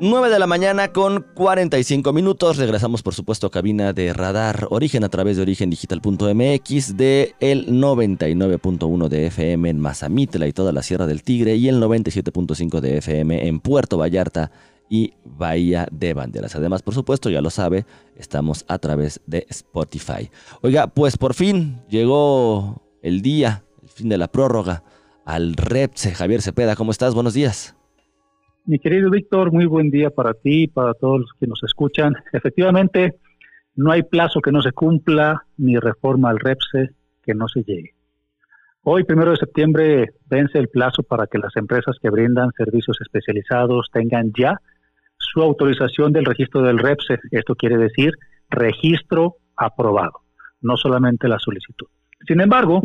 9 de la mañana con 45 minutos. Regresamos, por supuesto, a cabina de Radar Origen a través de origendigital.mx de el 99.1 de FM en Mazamitla y toda la Sierra del Tigre y el 97.5 de FM en Puerto Vallarta y Bahía de Banderas. Además, por supuesto, ya lo sabe, estamos a través de Spotify. Oiga, pues por fin llegó el día, el fin de la prórroga al REPSE. Javier Cepeda, ¿cómo estás? Buenos días. Mi querido Víctor, muy buen día para ti y para todos los que nos escuchan. Efectivamente, no hay plazo que no se cumpla ni reforma al REPSE que no se llegue. Hoy, primero de septiembre, vence el plazo para que las empresas que brindan servicios especializados tengan ya su autorización del registro del REPSE. Esto quiere decir registro aprobado, no solamente la solicitud. Sin embargo,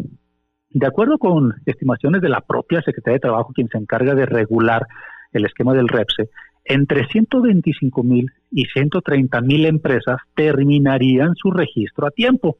de acuerdo con estimaciones de la propia Secretaría de Trabajo, quien se encarga de regular el esquema del REPSE, entre 125 mil y 130 mil empresas terminarían su registro a tiempo.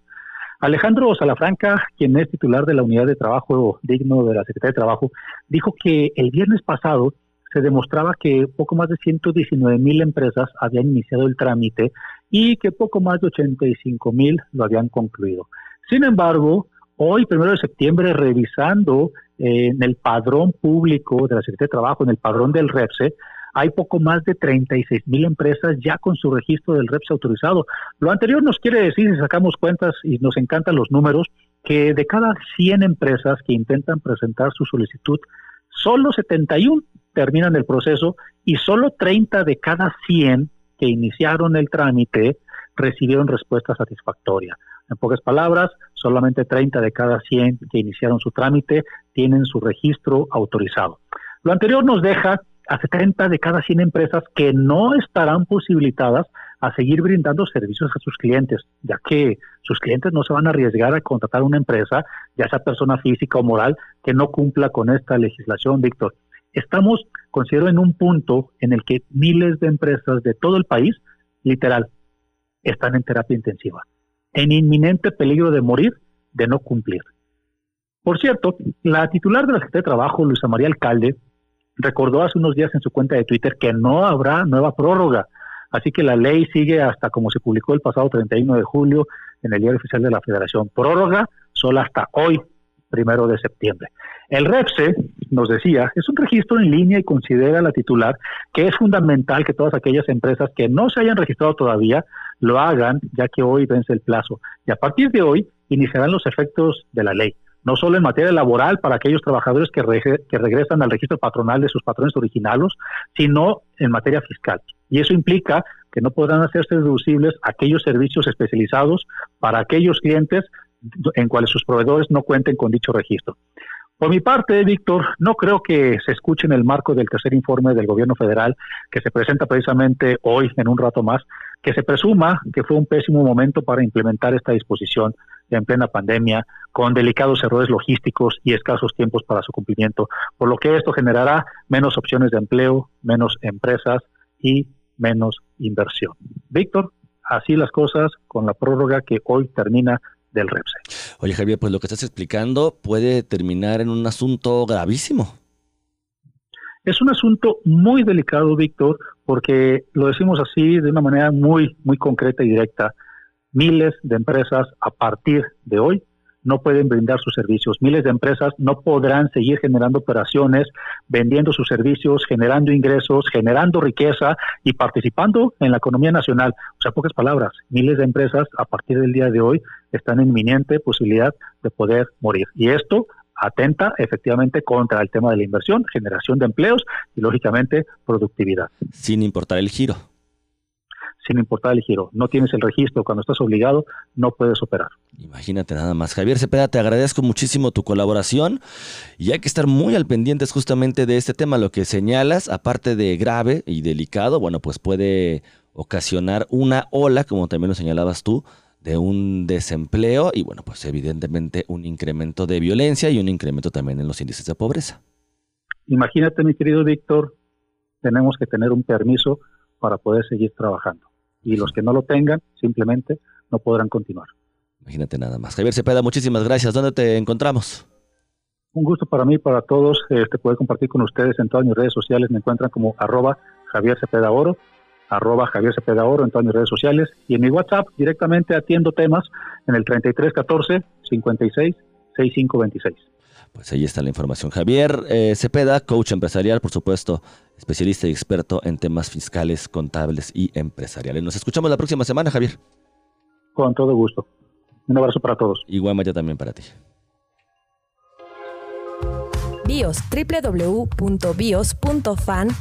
Alejandro Salafranca, quien es titular de la unidad de trabajo digno de la Secretaría de Trabajo, dijo que el viernes pasado se demostraba que poco más de 119 mil empresas habían iniciado el trámite y que poco más de 85 mil lo habían concluido. Sin embargo, hoy, primero de septiembre, revisando en el padrón público de la Secretaría de Trabajo, en el padrón del REPSE, hay poco más de 36 mil empresas ya con su registro del REPSE autorizado. Lo anterior nos quiere decir, si sacamos cuentas y nos encantan los números, que de cada 100 empresas que intentan presentar su solicitud, solo 71 terminan el proceso y solo 30 de cada 100 que iniciaron el trámite recibieron respuesta satisfactoria. En pocas palabras, solamente 30 de cada 100 que iniciaron su trámite tienen su registro autorizado. Lo anterior nos deja a 70 de cada 100 empresas que no estarán posibilitadas a seguir brindando servicios a sus clientes, ya que sus clientes no se van a arriesgar a contratar una empresa, ya sea persona física o moral, que no cumpla con esta legislación, Víctor. Estamos, considero, en un punto en el que miles de empresas de todo el país, literal, están en terapia intensiva en inminente peligro de morir de no cumplir. Por cierto, la titular de la Secretaría de Trabajo, Luisa María Alcalde, recordó hace unos días en su cuenta de Twitter que no habrá nueva prórroga, así que la ley sigue hasta como se publicó el pasado 31 de julio en el Diario Oficial de la Federación. Prórroga solo hasta hoy, primero de septiembre. El REPSE, nos decía, es un registro en línea y considera la titular que es fundamental que todas aquellas empresas que no se hayan registrado todavía lo hagan, ya que hoy vence el plazo. Y a partir de hoy iniciarán los efectos de la ley, no solo en materia laboral para aquellos trabajadores que, regresan al registro patronal de sus patrones originales, sino en materia fiscal. Y eso implica que no podrán hacerse deducibles aquellos servicios especializados para aquellos clientes en cuales sus proveedores no cuenten con dicho registro. Por mi parte, Víctor, no creo que se escuche en el marco del tercer informe del gobierno federal que se presenta precisamente hoy, en un rato más, que se presuma que fue un pésimo momento para implementar esta disposición en plena pandemia, con delicados errores logísticos y escasos tiempos para su cumplimiento, por lo que esto generará menos opciones de empleo, menos empresas y menos inversión. Víctor, así las cosas con la prórroga que hoy termina del REPSE. Oye Javier, pues lo que estás explicando puede terminar en un asunto gravísimo. Es un asunto muy delicado, Víctor, porque lo decimos así de una manera muy, muy concreta y directa. Miles de empresas a partir de hoy no pueden brindar sus servicios. Miles de empresas no podrán seguir generando operaciones, vendiendo sus servicios, generando ingresos, generando riqueza y participando en la economía nacional. O sea, pocas palabras, miles de empresas a partir del día de hoy están en inminente posibilidad de poder morir. Y esto atenta efectivamente contra el tema de la inversión, generación de empleos y lógicamente productividad. Sin importar el giro sin importar el giro. No tienes el registro, cuando estás obligado, no puedes operar. Imagínate nada más. Javier Cepeda, te agradezco muchísimo tu colaboración y hay que estar muy al pendientes justamente de este tema. Lo que señalas, aparte de grave y delicado, bueno, pues puede ocasionar una ola, como también lo señalabas tú, de un desempleo y bueno, pues evidentemente un incremento de violencia y un incremento también en los índices de pobreza. Imagínate, mi querido Víctor, tenemos que tener un permiso para poder seguir trabajando y los que no lo tengan simplemente no podrán continuar. Imagínate nada más. Javier Cepeda, muchísimas gracias. ¿Dónde te encontramos? Un gusto para mí, para todos, este, poder compartir con ustedes en todas mis redes sociales. Me encuentran como arroba Javier Cepeda Oro, arroba Javier Cepeda Oro en todas mis redes sociales. Y en mi WhatsApp directamente atiendo temas en el 3314 56 6526. Pues ahí está la información. Javier eh, Cepeda, coach empresarial, por supuesto, especialista y experto en temas fiscales, contables y empresariales. Nos escuchamos la próxima semana, Javier. Con todo gusto. Un abrazo para todos. Y Guamaya también para ti. BIOS, www.bios.fan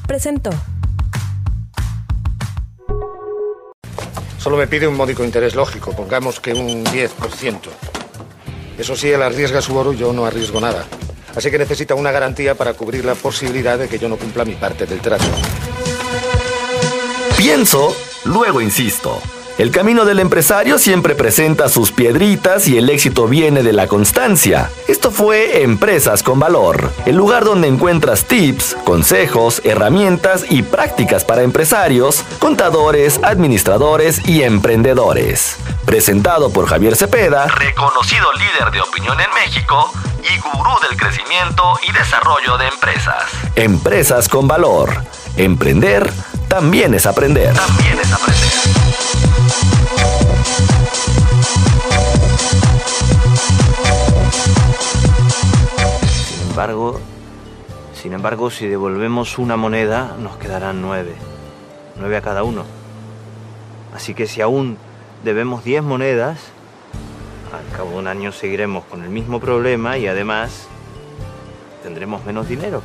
presentó. Solo me pide un módico interés lógico, pongamos que un 10%. Eso sí, él arriesga su oro, yo no arriesgo nada. Así que necesita una garantía para cubrir la posibilidad de que yo no cumpla mi parte del trato. Pienso, luego insisto. El camino del empresario siempre presenta sus piedritas y el éxito viene de la constancia. Esto fue Empresas con Valor, el lugar donde encuentras tips, consejos, herramientas y prácticas para empresarios, contadores, administradores y emprendedores. Presentado por Javier Cepeda, reconocido líder de opinión en México y gurú del crecimiento y desarrollo de empresas. Empresas con Valor. Emprender también es aprender. También es aprender. Sin embargo, sin embargo, si devolvemos una moneda, nos quedarán nueve. Nueve a cada uno. Así que si aún debemos diez monedas, al cabo de un año seguiremos con el mismo problema y además tendremos menos dinero.